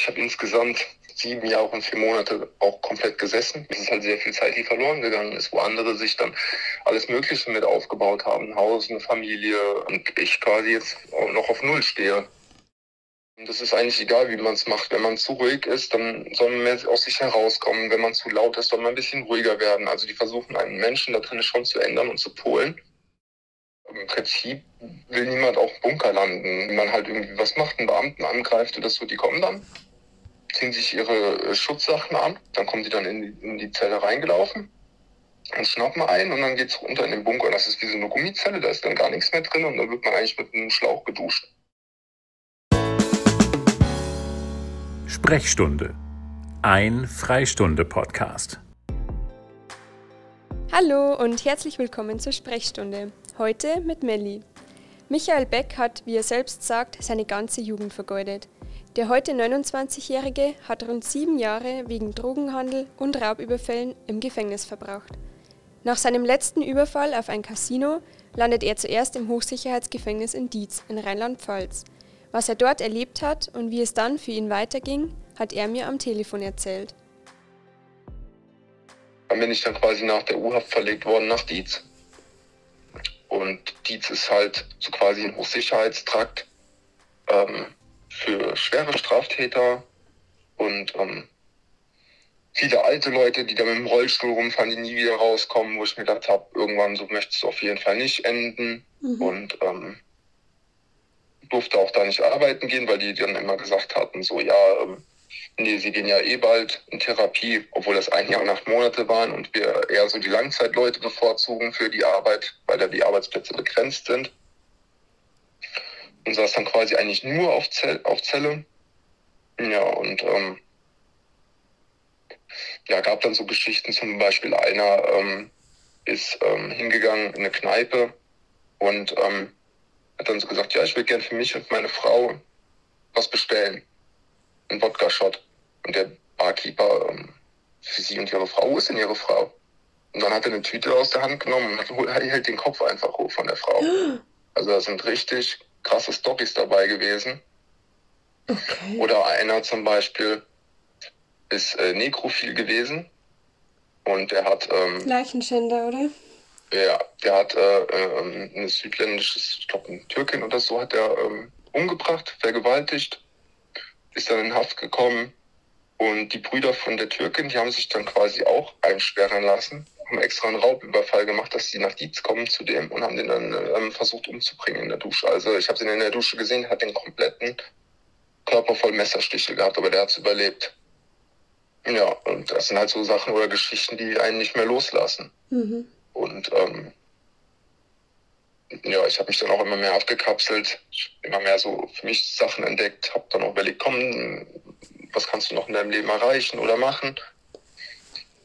Ich habe insgesamt sieben Jahre und vier Monate auch komplett gesessen. Es ist halt sehr viel Zeit, die verloren gegangen ist, wo andere sich dann alles Mögliche mit aufgebaut haben. Haus, eine Familie und ich quasi jetzt noch auf Null stehe. Und das ist eigentlich egal, wie man es macht. Wenn man zu ruhig ist, dann soll man mehr aus sich herauskommen. Wenn man zu laut ist, soll man ein bisschen ruhiger werden. Also die versuchen einen Menschen da drin schon zu ändern und zu polen. Im Prinzip will niemand auch im Bunker landen. Wenn man halt irgendwie was macht, einen Beamten angreift oder so, die kommen dann, ziehen sich ihre äh, Schutzsachen an, dann kommen die dann in die, in die Zelle reingelaufen und schnappen ein und dann geht's runter in den Bunker. Das ist wie so eine Gummizelle, da ist dann gar nichts mehr drin und dann wird man eigentlich mit einem Schlauch geduscht. Sprechstunde. Ein Freistunde-Podcast. Hallo und herzlich willkommen zur Sprechstunde. Heute mit Melli. Michael Beck hat, wie er selbst sagt, seine ganze Jugend vergeudet. Der heute 29-Jährige hat rund sieben Jahre wegen Drogenhandel und Raubüberfällen im Gefängnis verbracht. Nach seinem letzten Überfall auf ein Casino landet er zuerst im Hochsicherheitsgefängnis in Dietz in Rheinland-Pfalz. Was er dort erlebt hat und wie es dann für ihn weiterging, hat er mir am Telefon erzählt. Dann bin ich dann quasi nach der U-Haft verlegt worden nach Dietz. Und Dietz ist halt so quasi ein Hochsicherheitstrakt ähm, für schwere Straftäter und ähm, viele alte Leute, die da mit dem Rollstuhl rumfahren, die nie wieder rauskommen, wo ich mir gedacht habe, irgendwann so möchtest du auf jeden Fall nicht enden. Mhm. Und ähm, durfte auch da nicht arbeiten gehen, weil die dann immer gesagt hatten, so ja, ähm, Nee, sie gehen ja eh bald in Therapie, obwohl das ein Jahr und acht Monate waren und wir eher so die Langzeitleute bevorzugen für die Arbeit, weil da die Arbeitsplätze begrenzt sind. Und saß dann quasi eigentlich nur auf, Zell, auf Zelle. Ja, und ähm, ja, gab dann so Geschichten, zum Beispiel einer ähm, ist ähm, hingegangen in eine Kneipe und ähm, hat dann so gesagt, ja, ich will gern für mich und meine Frau was bestellen einen Wodka-Shot. Und der Barkeeper, ähm, für sie und ihre Frau, wo ist denn ihre Frau? Und dann hat er eine Tüte aus der Hand genommen und hält den Kopf einfach hoch von der Frau. Also da sind richtig krasse Stories dabei gewesen. Okay. Oder einer zum Beispiel ist äh, nekrophil gewesen und der hat... Ähm, Leichenschänder, oder? Ja, der hat äh, äh, ein südländisches, ich glaube ein Türkin oder so, hat er ähm, umgebracht, vergewaltigt ist dann in Haft gekommen. Und die Brüder von der Türkin, die haben sich dann quasi auch einsperren lassen, haben extra einen Raubüberfall gemacht, dass die nach Dietz kommen zu dem und haben den dann ähm, versucht umzubringen in der Dusche. Also ich habe den in der Dusche gesehen, hat den kompletten Körper voll Messerstiche gehabt, aber der hat es überlebt. Ja, und das sind halt so Sachen oder Geschichten, die einen nicht mehr loslassen. Mhm. Und ähm, ja, ich habe mich dann auch immer mehr abgekapselt, immer mehr so für mich Sachen entdeckt, habe dann auch überlegt, komm, was kannst du noch in deinem Leben erreichen oder machen?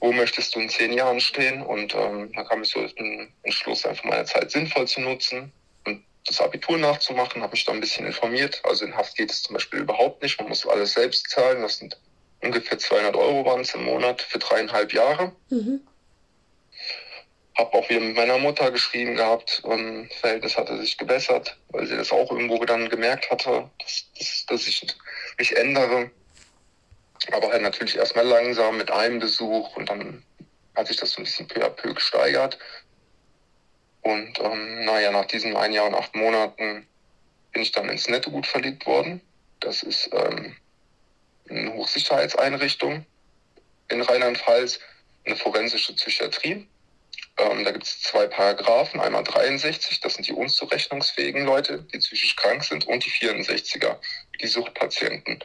Wo möchtest du in zehn Jahren stehen? Und ähm, da kam ich so den Entschluss, einfach meine Zeit sinnvoll zu nutzen und das Abitur nachzumachen, habe mich da ein bisschen informiert. Also in Haft geht es zum Beispiel überhaupt nicht, man muss alles selbst zahlen. Das sind ungefähr 200 Euro waren es im Monat für dreieinhalb Jahre. Mhm habe auch wieder mit meiner Mutter geschrieben gehabt. Und das Verhältnis hatte sich gebessert, weil sie das auch irgendwo dann gemerkt hatte, dass, dass, dass ich mich ändere. Aber halt natürlich erstmal langsam mit einem Besuch und dann hat sich das so ein bisschen peu à peu gesteigert. Und ähm, naja, nach diesen ein Jahr und acht Monaten bin ich dann ins Nettogut verlegt worden. Das ist ähm, eine Hochsicherheitseinrichtung in Rheinland-Pfalz, eine forensische Psychiatrie. Ähm, da gibt es zwei Paragraphen, einmal 63, das sind die unzurechnungsfähigen Leute, die psychisch krank sind, und die 64er, die Suchtpatienten.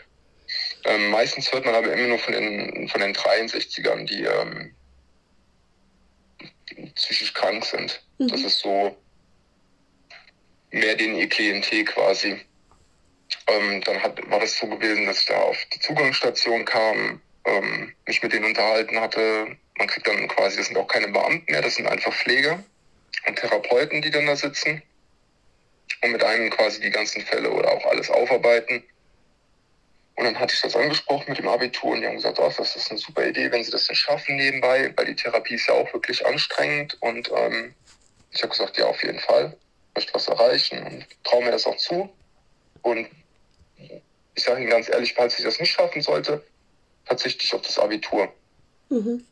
Ähm, meistens hört man aber immer nur von den, von den 63ern, die, ähm, psychisch krank sind. Mhm. Das ist so mehr den ihr Klientel quasi. Ähm, dann hat, war das so gewesen, dass ich da auf die Zugangsstation kam, ähm, mich mit denen unterhalten hatte, man kriegt dann quasi, das sind auch keine Beamten mehr, das sind einfach Pfleger und Therapeuten, die dann da sitzen und mit einem quasi die ganzen Fälle oder auch alles aufarbeiten. Und dann hatte ich das angesprochen mit dem Abitur und die haben gesagt, oh, das ist eine super Idee, wenn sie das denn schaffen nebenbei, weil die Therapie ist ja auch wirklich anstrengend. Und ähm, ich habe gesagt, ja, auf jeden Fall, ich möchte was erreichen und traue mir das auch zu. Und ich sage Ihnen ganz ehrlich, falls ich das nicht schaffen sollte, verzichte ich auf das Abitur. Mhm.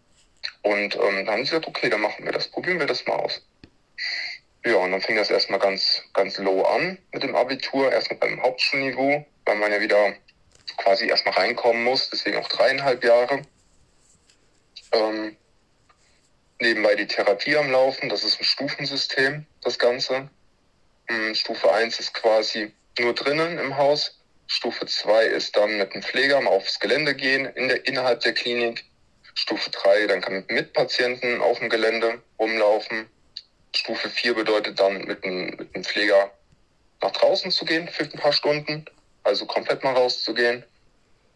Und ähm, dann haben sie gesagt, okay, dann machen wir das, probieren wir das mal aus. Ja, und dann fing das erstmal ganz, ganz low an mit dem Abitur, erstmal beim Hauptschulniveau, weil man ja wieder quasi erstmal reinkommen muss, deswegen auch dreieinhalb Jahre. Ähm, nebenbei die Therapie am Laufen, das ist ein Stufensystem, das Ganze. Ähm, Stufe 1 ist quasi nur drinnen im Haus. Stufe 2 ist dann mit dem Pfleger mal aufs Gelände gehen in der, innerhalb der Klinik. Stufe 3, dann kann mit Mitpatienten auf dem Gelände rumlaufen. Stufe 4 bedeutet dann mit dem, mit dem Pfleger nach draußen zu gehen für ein paar Stunden, also komplett mal rauszugehen.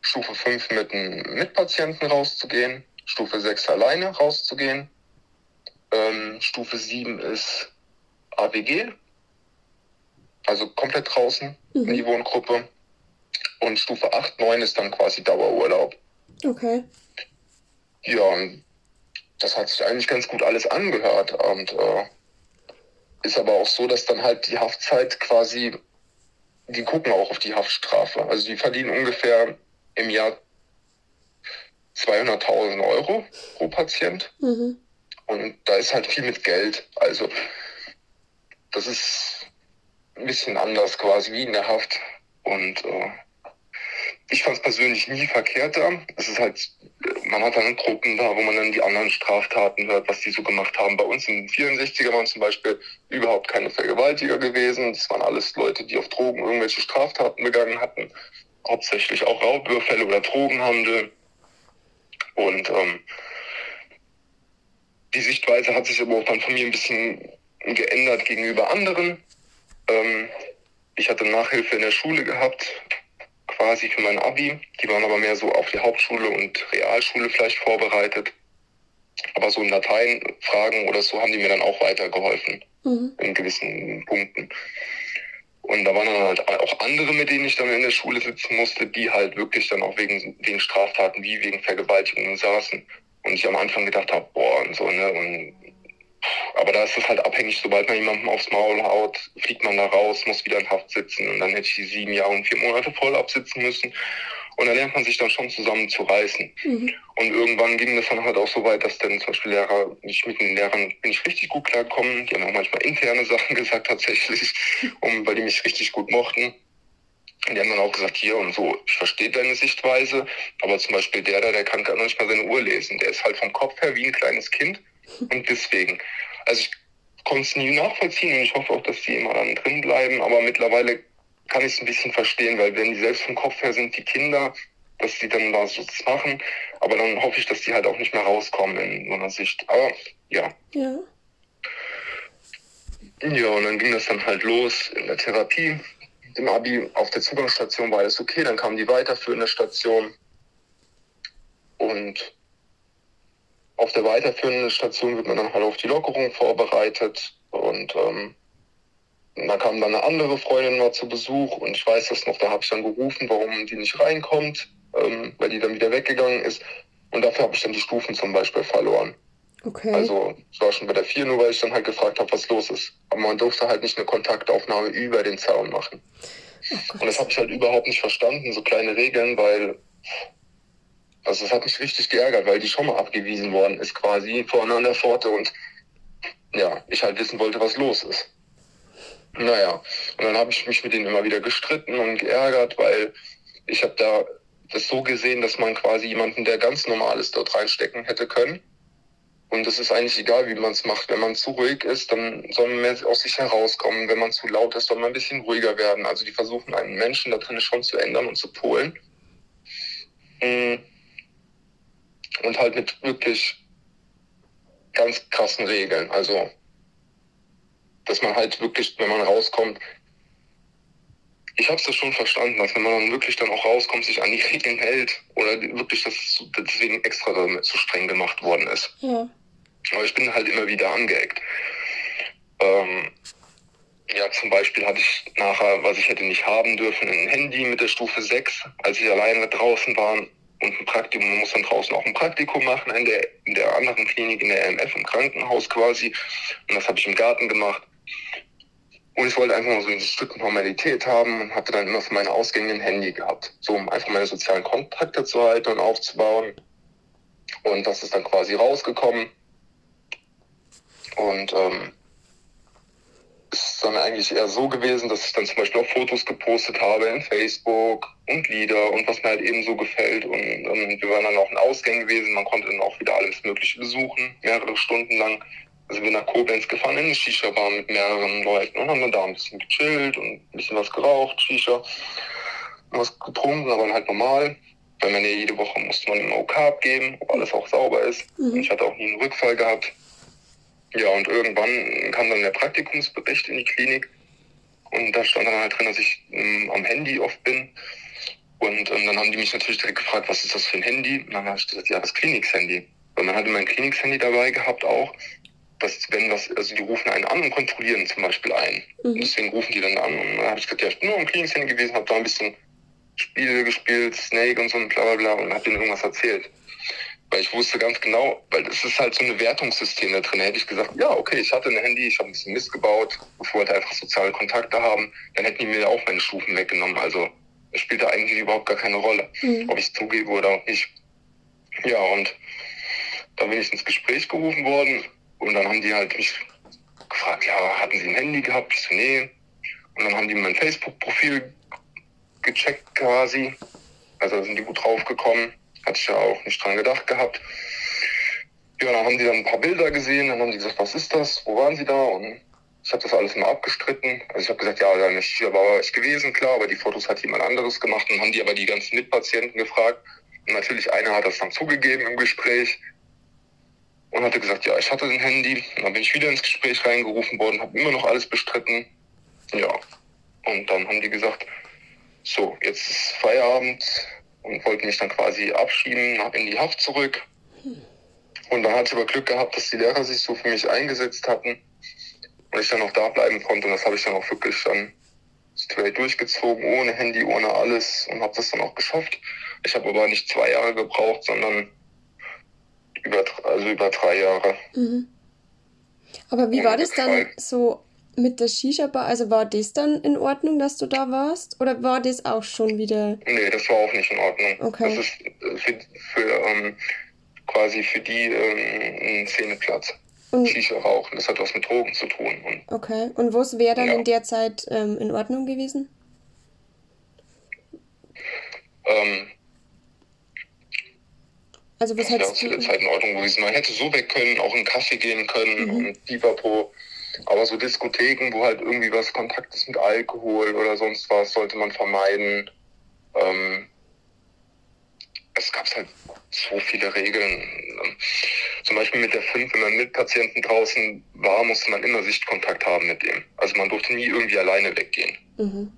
Stufe 5 mit einem Mitpatienten rauszugehen. Stufe 6 alleine rauszugehen. Ähm, Stufe 7 ist AWG, also komplett draußen Mhm. in die Wohngruppe. Und Stufe 8, 9 ist dann quasi Dauerurlaub. Okay. Ja, und das hat sich eigentlich ganz gut alles angehört. Und äh, ist aber auch so, dass dann halt die Haftzeit quasi, die gucken auch auf die Haftstrafe. Also die verdienen ungefähr im Jahr 200.000 Euro pro Patient. Mhm. Und da ist halt viel mit Geld. Also das ist ein bisschen anders quasi wie in der Haft. Und äh, ich fand es persönlich nie verkehrt da. Es ist halt, man hat dann Gruppen da, wo man dann die anderen Straftaten hört, was die so gemacht haben. Bei uns in den 64er waren zum Beispiel überhaupt keine Vergewaltiger gewesen. Das waren alles Leute, die auf Drogen irgendwelche Straftaten begangen hatten. Hauptsächlich auch Raubüberfälle oder Drogenhandel. Und ähm, die Sichtweise hat sich aber auch dann von mir ein bisschen geändert gegenüber anderen. Ähm, ich hatte Nachhilfe in der Schule gehabt, quasi für mein Abi. Die waren aber mehr so auf die Hauptschule und Realschule vielleicht vorbereitet. Aber so in Lateinfragen oder so haben die mir dann auch weitergeholfen Mhm. in gewissen Punkten. Und da waren dann halt auch andere, mit denen ich dann in der Schule sitzen musste, die halt wirklich dann auch wegen, wegen Straftaten wie wegen Vergewaltigungen saßen. Und ich am Anfang gedacht habe, boah, und so, ne? Und, aber da ist es halt abhängig, sobald man jemandem aufs Maul haut, fliegt man da raus, muss wieder in Haft sitzen. Und dann hätte ich die sieben Jahre und vier Monate voll absitzen müssen. Und da lernt man sich dann schon zusammen zu reißen. Mhm. Und irgendwann ging das dann halt auch so weit, dass dann zum Beispiel Lehrer, ich mit den Lehrern bin ich richtig gut klargekommen. Die haben auch manchmal interne Sachen gesagt tatsächlich, um, weil die mich richtig gut mochten. Und die haben dann auch gesagt, hier und so, ich verstehe deine Sichtweise, aber zum Beispiel der da, der kann gar nicht mal seine Uhr lesen. Der ist halt vom Kopf her wie ein kleines Kind. Und deswegen, also ich konnte es nie nachvollziehen und ich hoffe auch, dass die immer dann drin bleiben, aber mittlerweile kann ich es ein bisschen verstehen, weil wenn die selbst vom Kopf her sind, die Kinder, dass die dann da so machen, aber dann hoffe ich, dass die halt auch nicht mehr rauskommen in so einer Sicht. Aber ja, Ja. ja, und dann ging das dann halt los in der Therapie. Im Abi auf der Zugangsstation war alles okay, dann kam die weiterführende Station. Und auf der weiterführenden Station wird man dann halt auf die Lockerung vorbereitet. Und ähm, da kam dann eine andere Freundin mal zu Besuch und ich weiß das noch, da habe ich dann gerufen, warum die nicht reinkommt, ähm, weil die dann wieder weggegangen ist. Und dafür habe ich dann die Stufen zum Beispiel verloren. Okay. Also ich war schon bei der 4, nur weil ich dann halt gefragt habe, was los ist. Aber man durfte halt nicht eine Kontaktaufnahme über den Zaun machen. oh Und das habe ich halt überhaupt nicht verstanden, so kleine Regeln, weil also es hat mich richtig geärgert, weil die schon mal abgewiesen worden ist quasi vorne an der Pforte und ja, ich halt wissen wollte, was los ist. Naja, und dann habe ich mich mit denen immer wieder gestritten und geärgert, weil ich habe da das so gesehen, dass man quasi jemanden, der ganz normal ist, dort reinstecken hätte können. Und es ist eigentlich egal, wie man es macht. Wenn man zu ruhig ist, dann soll man mehr aus sich herauskommen. Wenn man zu laut ist, soll man ein bisschen ruhiger werden. Also die versuchen einen Menschen da drin schon zu ändern und zu polen. Mm. Und halt mit wirklich ganz krassen Regeln. Also, dass man halt wirklich, wenn man rauskommt, ich habe es ja schon verstanden, dass wenn man dann wirklich dann auch rauskommt, sich an die Regeln hält oder wirklich, dass es deswegen extra damit so streng gemacht worden ist. Ja. Aber ich bin halt immer wieder angeeckt. Ähm, ja, zum Beispiel hatte ich nachher, was ich hätte nicht haben dürfen, ein Handy mit der Stufe 6, als ich alleine draußen war und ein Praktikum, man muss dann draußen auch ein Praktikum machen in der, in der anderen Klinik, in der RMF, im Krankenhaus quasi. Und das habe ich im Garten gemacht. Und ich wollte einfach mal so ein Stück Normalität haben und hatte dann immer für meine Ausgänge ein Handy gehabt. So um einfach meine sozialen Kontakte zu halten und aufzubauen. Und das ist dann quasi rausgekommen. Und ähm, ist dann eigentlich eher so gewesen, dass ich dann zum Beispiel auch Fotos gepostet habe in Facebook und Lieder und was mir halt eben so gefällt. Und, und wir waren dann auch in Ausgängen gewesen. Man konnte dann auch wieder alles Mögliche besuchen, mehrere Stunden lang. Also wir nach Koblenz gefahren in eine Shisha-Bar mit mehreren Leuten und haben dann da ein bisschen gechillt und ein bisschen was geraucht, Shisha, was getrunken, aber halt normal. Weil man ja jede Woche musste man immer OK abgeben, ob alles auch sauber ist. Mhm. Ich hatte auch nie einen Rückfall gehabt. Ja, und irgendwann kam dann der Praktikumsbericht in die Klinik. Und da stand dann halt drin, dass ich ähm, am Handy oft bin. Und ähm, dann haben die mich natürlich direkt gefragt, was ist das für ein Handy? Und dann habe ich gesagt, ja, das Klinikshandy. Und dann hatte mein Klinikshandy dabei gehabt auch, dass wenn das, also die rufen einen an und kontrollieren zum Beispiel ein. Mhm. Und deswegen rufen die dann an. Und dann habe ich gesagt, ja, ich bin nur am Klinikshandy gewesen, habe da ein bisschen Spiele gespielt, Snake und so und bla bla bla und habe denen irgendwas erzählt. Weil ich wusste ganz genau, weil es ist halt so ein Wertungssystem da drin. Hätte ich gesagt, ja, okay, ich hatte ein Handy, ich habe ein bisschen Mist gebaut, ich wollte einfach soziale Kontakte haben, dann hätten die mir auch meine Stufen weggenommen. Also es spielte eigentlich überhaupt gar keine Rolle, Mhm. ob ich es zugebe oder auch nicht. Ja, und da bin ich ins Gespräch gerufen worden und dann haben die halt mich gefragt, ja, hatten sie ein Handy gehabt? Ich so, nee. Und dann haben die mein Facebook-Profil gecheckt quasi. Also da sind die gut draufgekommen. Hatte ich ja auch nicht dran gedacht gehabt. Ja, dann haben die dann ein paar Bilder gesehen. Dann haben die gesagt, was ist das? Wo waren sie da? Und ich habe das alles mal abgestritten. Also ich habe gesagt, ja, dann ist aber war ich gewesen, klar, aber die Fotos hat jemand anderes gemacht. Und haben die aber die ganzen Mitpatienten gefragt. Und natürlich einer hat das dann zugegeben im Gespräch und hatte gesagt, ja, ich hatte ein Handy. Und dann bin ich wieder ins Gespräch reingerufen worden, habe immer noch alles bestritten. Ja. Und dann haben die gesagt, so, jetzt ist Feierabend und wollten mich dann quasi abschieben in die Haft zurück. Und dann hatte ich aber Glück gehabt, dass die Lehrer sich so für mich eingesetzt hatten und ich dann noch da bleiben konnte. Und das habe ich dann auch wirklich dann straight durchgezogen, ohne Handy, ohne alles und habe das dann auch geschafft. Ich habe aber nicht zwei Jahre gebraucht, sondern über, also über drei Jahre. Mhm. Aber wie war das dann so mit der Shisha-Bar? Also war das dann in Ordnung, dass du da warst? Oder war das auch schon wieder... Nee, das war auch nicht in Ordnung. Okay. Das ist äh, für, für ähm, quasi für die ähm, ein Szeneplatz. Und, Shisha rauchen, das hat was mit Drogen zu tun. Und okay. Und was wäre dann Ja. in der Zeit ähm, in Ordnung gewesen? ähm, Also was das wäre hättest zu der du... Zeit in Ordnung gewesen. Man hätte so weg können, auch in einen Kaffee gehen können Mhm. und Pipapo. Aber so Diskotheken, wo halt irgendwie was Kontakt ist mit Alkohol oder sonst was, sollte man vermeiden. Ähm, es gab halt so viele Regeln. Zum Beispiel mit der 5, wenn man mit Patienten draußen war, musste man immer Sichtkontakt haben mit dem. Also man durfte nie irgendwie alleine weggehen. Mhm.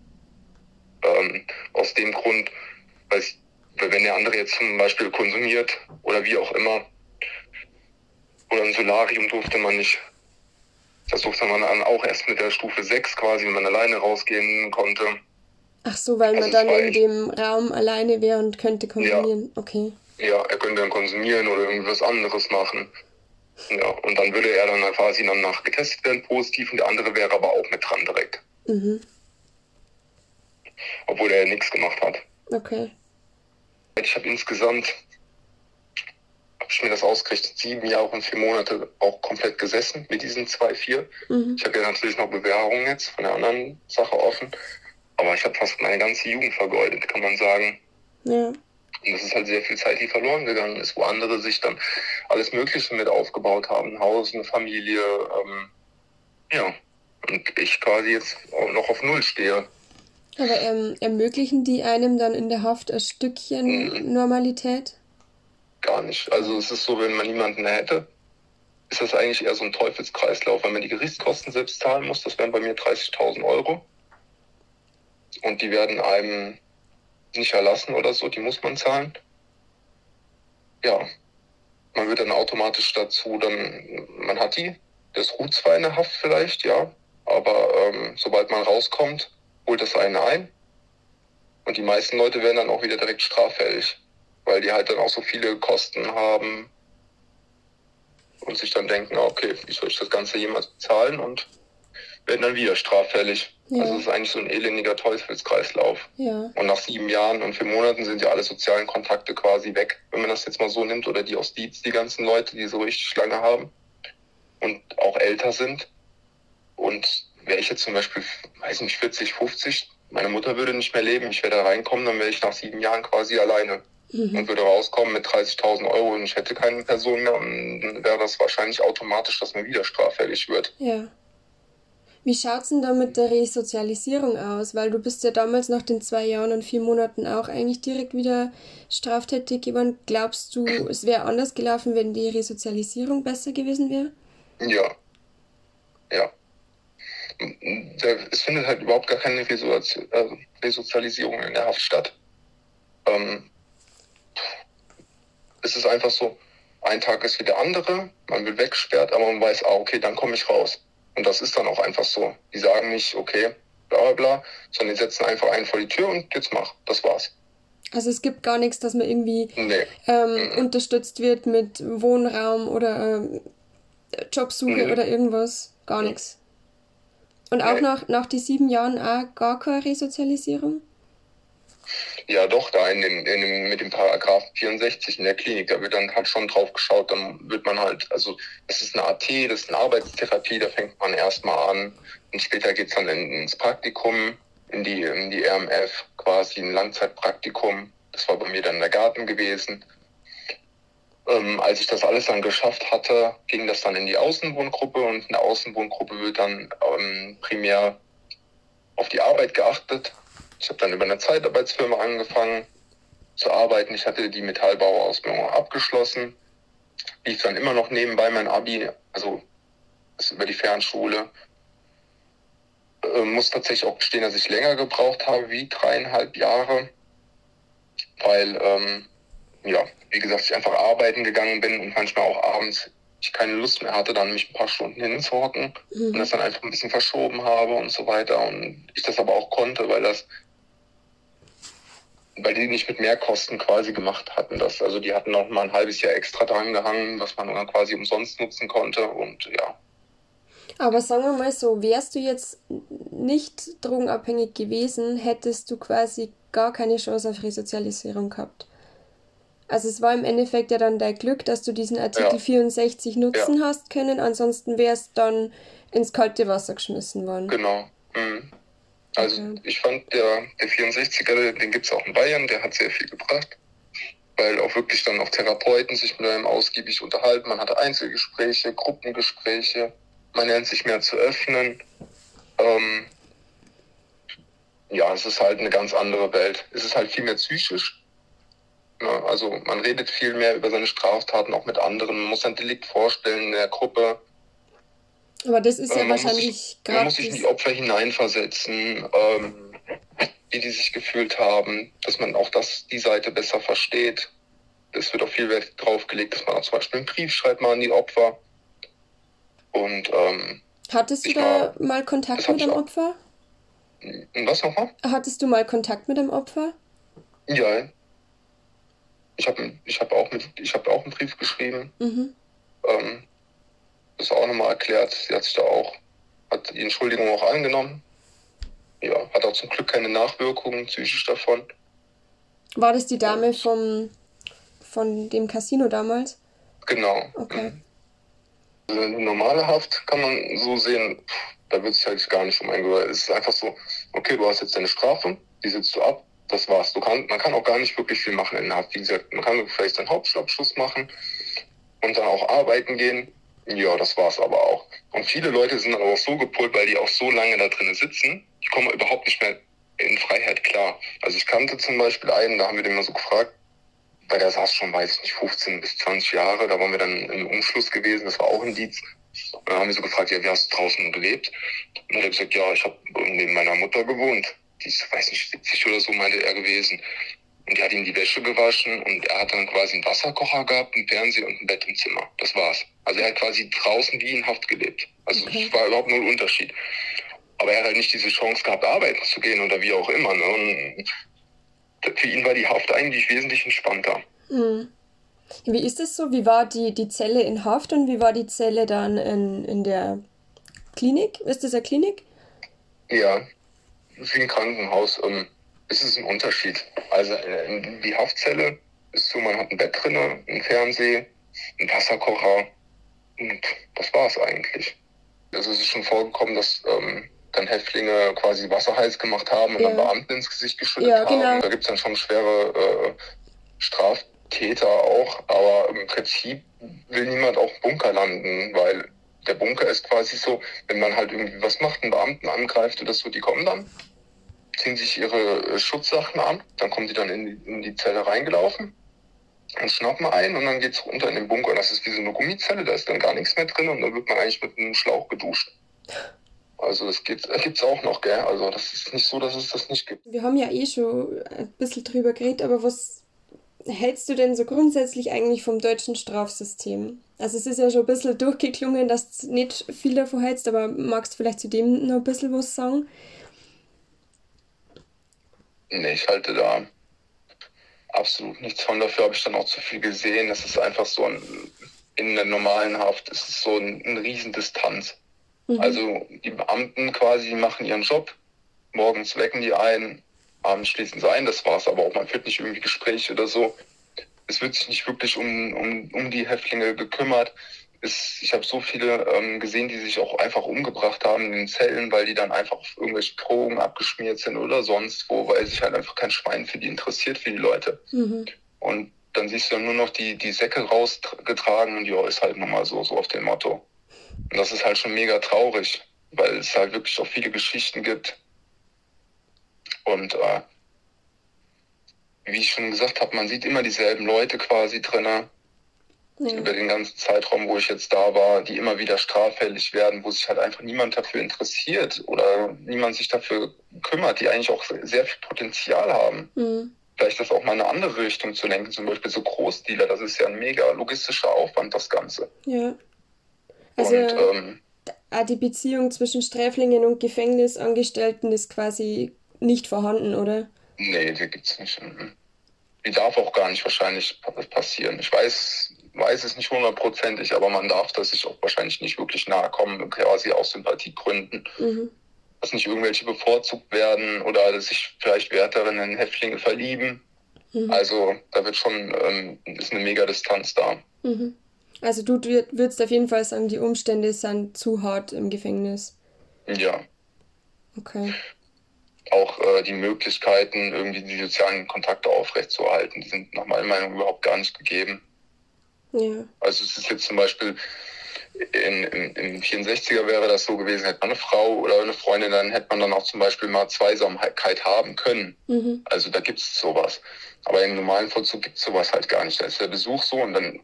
Ähm, aus dem Grund, weil, wenn der andere jetzt zum Beispiel konsumiert oder wie auch immer, oder ein Solarium durfte man nicht. Das durfte man dann auch erst mit der Stufe 6 quasi, wenn man alleine rausgehen konnte. Ach so, weil man Also es dann in dem Raum alleine wäre und könnte kombinieren. Okay. Ja, er könnte dann konsumieren oder irgendwas anderes machen. Ja, und dann würde er dann quasi dann nach getestet werden, positiv, und der andere wäre aber auch mit dran direkt, Mhm. obwohl er nichts gemacht hat. Okay. Ich habe insgesamt, habe ich mir das ausgerechnet, sieben Jahre und vier Monate auch komplett gesessen mit diesen zwei, vier. Mhm. Ich habe ja natürlich noch Bewährungen jetzt von der anderen Sache offen, aber ich habe fast meine ganze Jugend vergeudet, kann man sagen. Ja. Und das ist halt sehr viel Zeit, die verloren gegangen ist, wo andere sich dann alles Mögliche mit aufgebaut haben, ein Haus, eine Familie, ähm, ja. Und ich quasi jetzt noch auf Null stehe. Aber ähm, ermöglichen die einem dann in der Haft ein Stückchen Mhm. Normalität? Gar nicht. Also es ist so, wenn man niemanden hätte, ist das eigentlich eher so ein Teufelskreislauf, weil man die Gerichtskosten selbst zahlen muss. Das wären bei mir 30.000 Euro. Und die werden einem nicht erlassen oder so, die muss man zahlen. Ja, man wird dann automatisch dazu, dann, man hat die, das ruht zwar in der Haft vielleicht, ja, aber ähm, sobald man rauskommt, holt das einen ein. Und die meisten Leute werden dann auch wieder direkt straffällig weil die halt dann auch so viele Kosten haben und sich dann denken, okay, wie soll ich das Ganze jemals bezahlen? Und werden dann wieder straffällig. Ja. Also es ist eigentlich so ein elendiger Teufelskreislauf. Ja. Und nach sieben Jahren und vier Monaten sind ja alle sozialen Kontakte quasi weg, wenn man das jetzt mal so nimmt, oder die aus Dietz, die ganzen Leute, die so richtig lange haben und auch älter sind. Und wäre ich jetzt zum Beispiel, weiß nicht, 40, 50, meine Mutter würde nicht mehr leben, ich wäre da reinkommen, dann wäre ich nach sieben Jahren quasi alleine Mhm. und würde rauskommen mit 30.000 Euro und ich hätte keine Person mehr und dann wäre das wahrscheinlich automatisch, dass man wieder straffällig wird. Ja. Wie schaut's denn da mit der Resozialisierung aus? Weil du bist ja damals nach den zwei Jahren und vier Monaten auch eigentlich direkt wieder straftätig geworden. Glaubst du, es wäre anders gelaufen, wenn die Resozialisierung besser gewesen wäre? Ja. Ja. Es findet halt überhaupt gar keine äh, Resozialisierung in der Haft statt. Ähm, es ist einfach so, ein Tag ist wie der andere, man wird weggesperrt, aber man weiß, ah, okay, dann komme ich raus. Und das ist dann auch einfach so. Die sagen nicht, okay, bla bla bla, sondern die setzen einfach einen vor die Tür und jetzt mach. Das war's. Also es gibt gar nichts, dass man irgendwie Nee. ähm, unterstützt wird mit Wohnraum oder ähm, Jobsuche Mhm. oder irgendwas. Gar nichts. Und auch nach, nach die sieben Jahren auch gar keine Resozialisierung? Ja, doch, da in dem, in dem, mit dem Paragraph 64 in der Klinik, da wird dann halt schon drauf geschaut, dann wird man halt, also das ist eine AT, das ist eine Arbeitstherapie, da fängt man erstmal an und später geht's dann in, ins Praktikum, in die, in die RMF, quasi ein Langzeitpraktikum. Das war bei mir dann der Garten gewesen. Ähm, als ich das alles dann geschafft hatte, ging das dann in die Außenwohngruppe und in der Außenwohngruppe wird dann ähm, primär auf die Arbeit geachtet. Ich habe dann über eine Zeitarbeitsfirma angefangen zu arbeiten. Ich hatte die Metallbauausbildung abgeschlossen, lief dann immer noch nebenbei mein Abi, also über die Fernschule. Äh, muss tatsächlich auch gestehen, dass ich länger gebraucht habe, wie dreieinhalb Jahre, weil, ähm, ja, wie gesagt, ich einfach arbeiten gegangen bin und manchmal auch abends ich keine Lust mehr hatte, dann mich ein paar Stunden hinzuhocken und das dann einfach ein bisschen verschoben habe und so weiter. Und ich das aber auch konnte, weil das, weil die nicht mit Mehrkosten quasi gemacht hatten. Das, also die hatten noch mal ein halbes Jahr extra dran gehangen, was man dann quasi umsonst nutzen konnte. Und ja, Aber sagen wir mal so, wärst du jetzt nicht drogenabhängig gewesen, hättest du quasi gar keine Chance auf Resozialisierung gehabt. Also es war im Endeffekt ja dann dein Glück, dass du diesen Artikel Ja. 64 nutzen hast können, ansonsten wärst dann ins kalte Wasser geschmissen worden. genau. Mhm. Also Okay. ich fand der, der 64er, den gibt's auch in Bayern, der hat sehr viel gebracht. Weil auch wirklich dann auch Therapeuten sich mit einem ausgiebig unterhalten. Man hatte Einzelgespräche, Gruppengespräche. Man lernt sich mehr zu öffnen. Ähm, ja, es ist halt eine ganz andere Welt. Es ist halt viel mehr psychisch. Ja, also man redet viel mehr über seine Straftaten auch mit anderen. Man muss ein Delikt vorstellen in der Gruppe. Aber das ist ja Ähm, wahrscheinlich sich- Man gerade muss sich in die Opfer hineinversetzen, ähm, wie die sich gefühlt haben, dass man auch das, die Seite besser versteht. Es wird auch viel Wert drauf gelegt, dass man auch zum Beispiel einen Brief schreibt mal an die Opfer. Und ähm, Hattest du da mal das Kontakt mit dem. Opfer? und was nochmal? Hattest du mal Kontakt mit dem Opfer? Ja. Ich habe ich hab auch, mit- ich hab auch einen Brief geschrieben. Mhm. Ähm, das auch nochmal erklärt. Sie hat sich da auch, hat die Entschuldigung auch angenommen. Ja, hat auch zum Glück keine Nachwirkungen psychisch davon. War das die Dame vom von dem Casino damals? Genau. Okay. Also normale Haft kann man so sehen, da wird sich halt gar nicht um eingehört. Es ist einfach so, okay, du hast jetzt deine Strafe, die sitzt du ab, das war's. Du kann, man kann auch gar nicht wirklich viel machen in der Haft. Wie gesagt, man kann vielleicht seinen Hauptschulabschluss machen und dann auch arbeiten gehen. Ja, das war's aber auch. Und viele Leute sind aber auch so gepolt, weil die auch so lange da drinnen sitzen, die kommen überhaupt nicht mehr in Freiheit klar. Also ich kannte zum Beispiel einen, da haben wir den mal so gefragt, weil der saß schon, weiß ich nicht, 15 bis 20 Jahre. Da waren wir dann im Umschluss gewesen, das war auch ein Dienst. Dann haben wir so gefragt, ja, wie hast du draußen gelebt? Und dann hat er gesagt, ja, ich habe neben meiner Mutter gewohnt. Die ist, weiß nicht, 70 oder so, meinte er gewesen. Und die hat ihm die Wäsche gewaschen und er hat dann quasi einen Wasserkocher gehabt, einen Fernseher und ein Bett im Zimmer. Das war's. Also er hat quasi draußen wie in Haft gelebt. Also Okay. es war überhaupt null Unterschied. Aber er hat halt nicht diese Chance gehabt, arbeiten zu gehen oder wie auch immer. Ne? Und für ihn war die Haft eigentlich wesentlich entspannter. Mhm. Wie ist es so? Wie war die, die Zelle in Haft und wie war die Zelle dann in, in der Klinik? Ist das eine Klinik? Ja, wie ein Krankenhaus. Ähm, es ist ein Unterschied. Also äh, die Haftzelle ist so, man hat ein Bett drin, ein Fernseher, einen Wasserkocher und das war's eigentlich. Also es ist schon vorgekommen, dass ähm, dann Häftlinge quasi Wasser heiß gemacht haben und Ja. dann Beamten ins Gesicht geschüttet Ja, genau. haben. Da gibt's dann schon schwere äh, Straftäter auch, aber im Prinzip will niemand auch im Bunker landen, weil der Bunker ist quasi so, wenn man halt irgendwie was macht, einen Beamten angreift oder so, die kommen dann, ziehen sich ihre äh, Schutzsachen an, dann kommen die dann in die, in die Zelle reingelaufen und schnappen ein und dann geht's runter in den Bunker. Das ist wie so eine Gummizelle, da ist dann gar nichts mehr drin und dann wird man eigentlich mit einem Schlauch geduscht. Also das geht, äh, gibt's auch noch, gell? Also das ist nicht so, dass es das nicht gibt. Wir haben ja eh schon ein bisschen drüber geredet, aber was hältst du denn so grundsätzlich eigentlich vom deutschen Strafsystem? Also es ist ja schon ein bisschen durchgeklungen, dass du nicht viel davon hältst, aber magst du vielleicht zu dem noch ein bisschen was sagen? Nee, ich halte da absolut nichts von. Dafür habe ich dann auch zu viel gesehen. Das ist einfach so ein, in der normalen Haft ist es so ein, eine Riesendistanz. Mhm. Also die Beamten quasi machen ihren Job. Morgens wecken die ein, abends schließen sie ein. Das war's aber auch. Man führt nicht irgendwie Gespräche oder so. Es wird sich nicht wirklich um, um, um die Häftlinge gekümmert. Es, ich habe so viele ähm, gesehen, die sich auch einfach umgebracht haben in den Zellen, weil die dann einfach auf irgendwelche Drogen abgeschmiert sind oder sonst wo, weil sich halt einfach kein Schwein für die interessiert, für die Leute. Mhm. Und dann siehst du nur noch die, die Säcke rausgetragen und ja, ist halt nochmal so, so auf dem Motto. Und das ist halt schon mega traurig, weil es halt wirklich auch viele Geschichten gibt. Und äh, wie ich schon gesagt habe, man sieht immer dieselben Leute quasi drinne Ja. über den ganzen Zeitraum, wo ich jetzt da war, die immer wieder straffällig werden, wo sich halt einfach niemand dafür interessiert oder niemand sich dafür kümmert, die eigentlich auch sehr viel Potenzial haben Mhm. vielleicht das auch mal in eine andere Richtung zu lenken, zum Beispiel so Großdealer, das ist ja ein mega logistischer Aufwand, das Ganze. Ja. Also und ähm, die Beziehung zwischen Sträflingen und Gefängnisangestellten ist quasi nicht vorhanden, oder? nee, die gibt's nicht. Mhm. Die darf auch gar nicht wahrscheinlich pa- passieren. Ich weiß, weiß es nicht hundertprozentig, aber man darf das sich auch wahrscheinlich nicht wirklich nahe kommen, quasi aus Sympathiegründen. Mhm. Dass nicht irgendwelche bevorzugt werden oder dass sich vielleicht Wärterinnen in Häftlinge verlieben. Mhm. Also da wird schon, ähm, ist eine mega Distanz da. Mhm. Also du wür- würdest auf jeden Fall sagen, die Umstände sind zu hart im Gefängnis. Ja. Okay. auch äh, die Möglichkeiten, irgendwie die sozialen Kontakte aufrechtzuerhalten, die sind nach meiner Meinung überhaupt gar nicht gegeben. Ja. Also es ist jetzt zum Beispiel in, in, in 64er wäre das so gewesen, hätte man eine Frau oder eine Freundin, dann hätte man dann auch zum Beispiel mal Zweisamkeit haben können. Mhm. Also da gibt es sowas. Aber im normalen Vollzug gibt es sowas halt gar nicht. Da ist der Besuch so und dann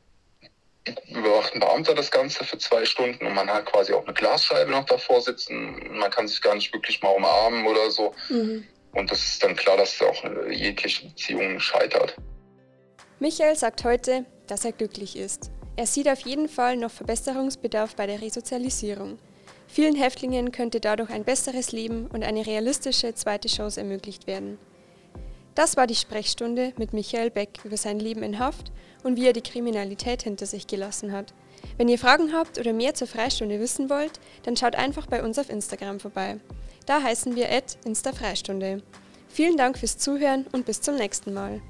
überwacht ein Beamter das Ganze für zwei Stunden und man hat quasi auch eine Glasscheibe noch davor sitzen. Man kann sich gar nicht wirklich mal umarmen oder so. Mhm. Und das ist dann klar, dass auch jegliche Beziehung scheitert. Michael sagt heute, dass er glücklich ist. Er sieht auf jeden Fall noch Verbesserungsbedarf bei der Resozialisierung. Vielen Häftlingen könnte dadurch ein besseres Leben und eine realistische zweite Chance ermöglicht werden. Das war die Sprechstunde mit Michael Beck über sein Leben in Haft und wie er die Kriminalität hinter sich gelassen hat. Wenn ihr Fragen habt oder mehr zur Freistunde wissen wollt, dann schaut einfach bei uns auf Instagram vorbei. Da heißen wir @instafreistunde. Vielen Dank fürs Zuhören und bis zum nächsten Mal.